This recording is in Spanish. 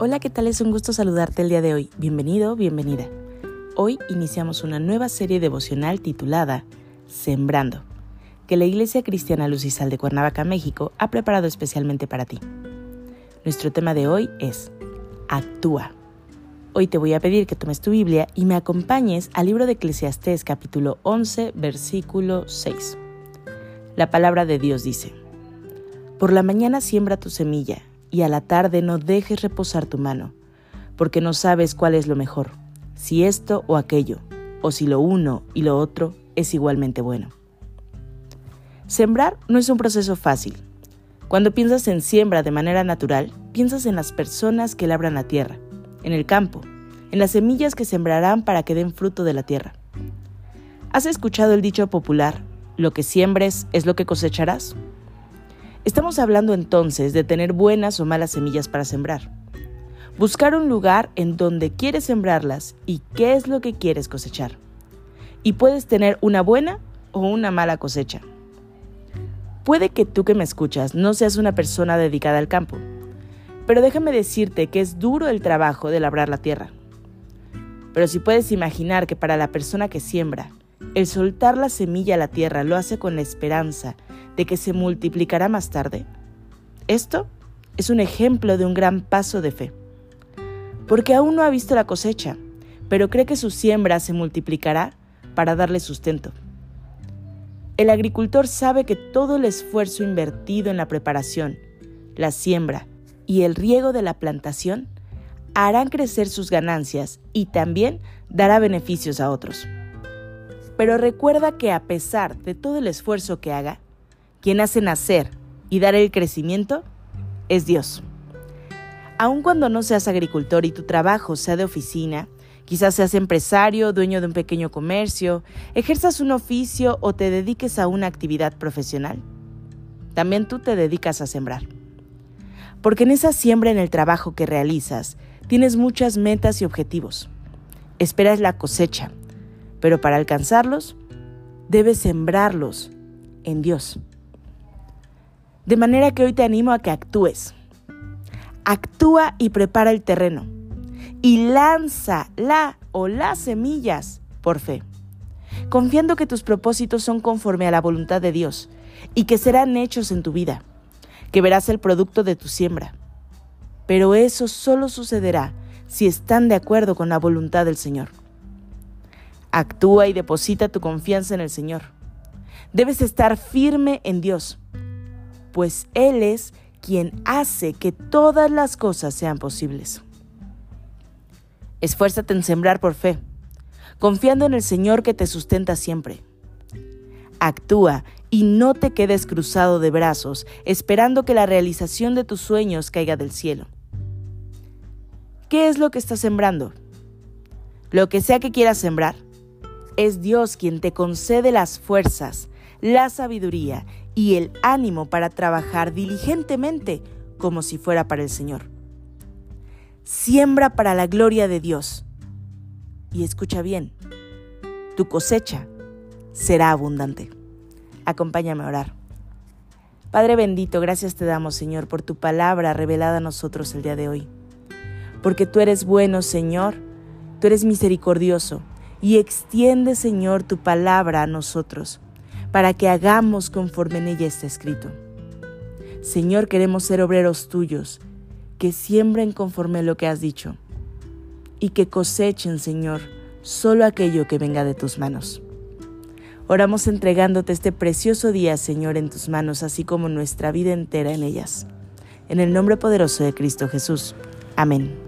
Hola, ¿qué tal? Es un gusto saludarte el día de hoy. Bienvenido, bienvenida. Hoy iniciamos una nueva serie devocional titulada Sembrando, que la Iglesia Cristiana Luz y Sal de Cuernavaca, México, ha preparado especialmente para ti. Nuestro tema de hoy es Actúa. Hoy te voy a pedir que tomes tu Biblia y me acompañes al libro de Eclesiastés capítulo 11, versículo 6. La palabra de Dios dice, Por la mañana siembra tu semilla y a la tarde no dejes reposar tu mano, porque no sabes cuál es lo mejor, si esto o aquello, o si lo uno y lo otro es igualmente bueno. Sembrar no es un proceso fácil. Cuando piensas en siembra de manera natural, piensas en las personas que labran la tierra, en el campo, en las semillas que sembrarán para que den fruto de la tierra. ¿Has escuchado el dicho popular, lo que siembres es lo que cosecharás? Estamos hablando entonces de tener buenas o malas semillas para sembrar. Buscar un lugar en donde quieres sembrarlas y qué es lo que quieres cosechar. Y puedes tener una buena o una mala cosecha. Puede que tú que me escuchas no seas una persona dedicada al campo, pero déjame decirte que es duro el trabajo de labrar la tierra. Pero si puedes imaginar que para la persona que siembra, el soltar la semilla a la tierra lo hace con la esperanza de que se multiplicará más tarde. Esto es un ejemplo de un gran paso de fe. Porque aún no ha visto la cosecha, pero cree que su siembra se multiplicará para darle sustento. El agricultor sabe que todo el esfuerzo invertido en la preparación, la siembra y el riego de la plantación harán crecer sus ganancias y también dará beneficios a otros. Pero recuerda que a pesar de todo el esfuerzo que haga, quien hace nacer y dar el crecimiento es Dios. Aun cuando no seas agricultor y tu trabajo sea de oficina, quizás seas empresario, dueño de un pequeño comercio, ejerzas un oficio o te dediques a una actividad profesional, también tú te dedicas a sembrar. Porque en esa siembra en el trabajo que realizas, tienes muchas metas y objetivos. Esperas la cosecha, pero para alcanzarlos, debes sembrarlos en Dios. De manera que hoy te animo a que actúes. Actúa y prepara el terreno. Y lanza la o las semillas por fe, confiando que tus propósitos son conforme a la voluntad de Dios y que serán hechos en tu vida, que verás el producto de tu siembra. Pero eso solo sucederá si están de acuerdo con la voluntad del Señor. Actúa y deposita tu confianza en el Señor. Debes estar firme en Dios pues Él es quien hace que todas las cosas sean posibles. Esfuérzate en sembrar por fe, confiando en el Señor que te sustenta siempre. Actúa y no te quedes cruzado de brazos esperando que la realización de tus sueños caiga del cielo. ¿Qué es lo que estás sembrando? Lo que sea que quieras sembrar, es Dios quien te concede las fuerzas, la sabiduría y el ánimo para trabajar diligentemente como si fuera para el Señor. Siembra para la gloria de Dios. Y escucha bien, tu cosecha será abundante. Acompáñame a orar. Padre bendito, gracias te damos, Señor, por tu palabra revelada a nosotros el día de hoy. Porque tú eres bueno, Señor, tú eres misericordioso y extiende, Señor, tu palabra a nosotros para que hagamos conforme en ella está escrito. Señor, queremos ser obreros tuyos, que siembren conforme lo que has dicho, y que cosechen, Señor, solo aquello que venga de tus manos. Oramos entregándote este precioso día, Señor, en tus manos, así como nuestra vida entera en ellas. En el nombre poderoso de Cristo Jesús. Amén.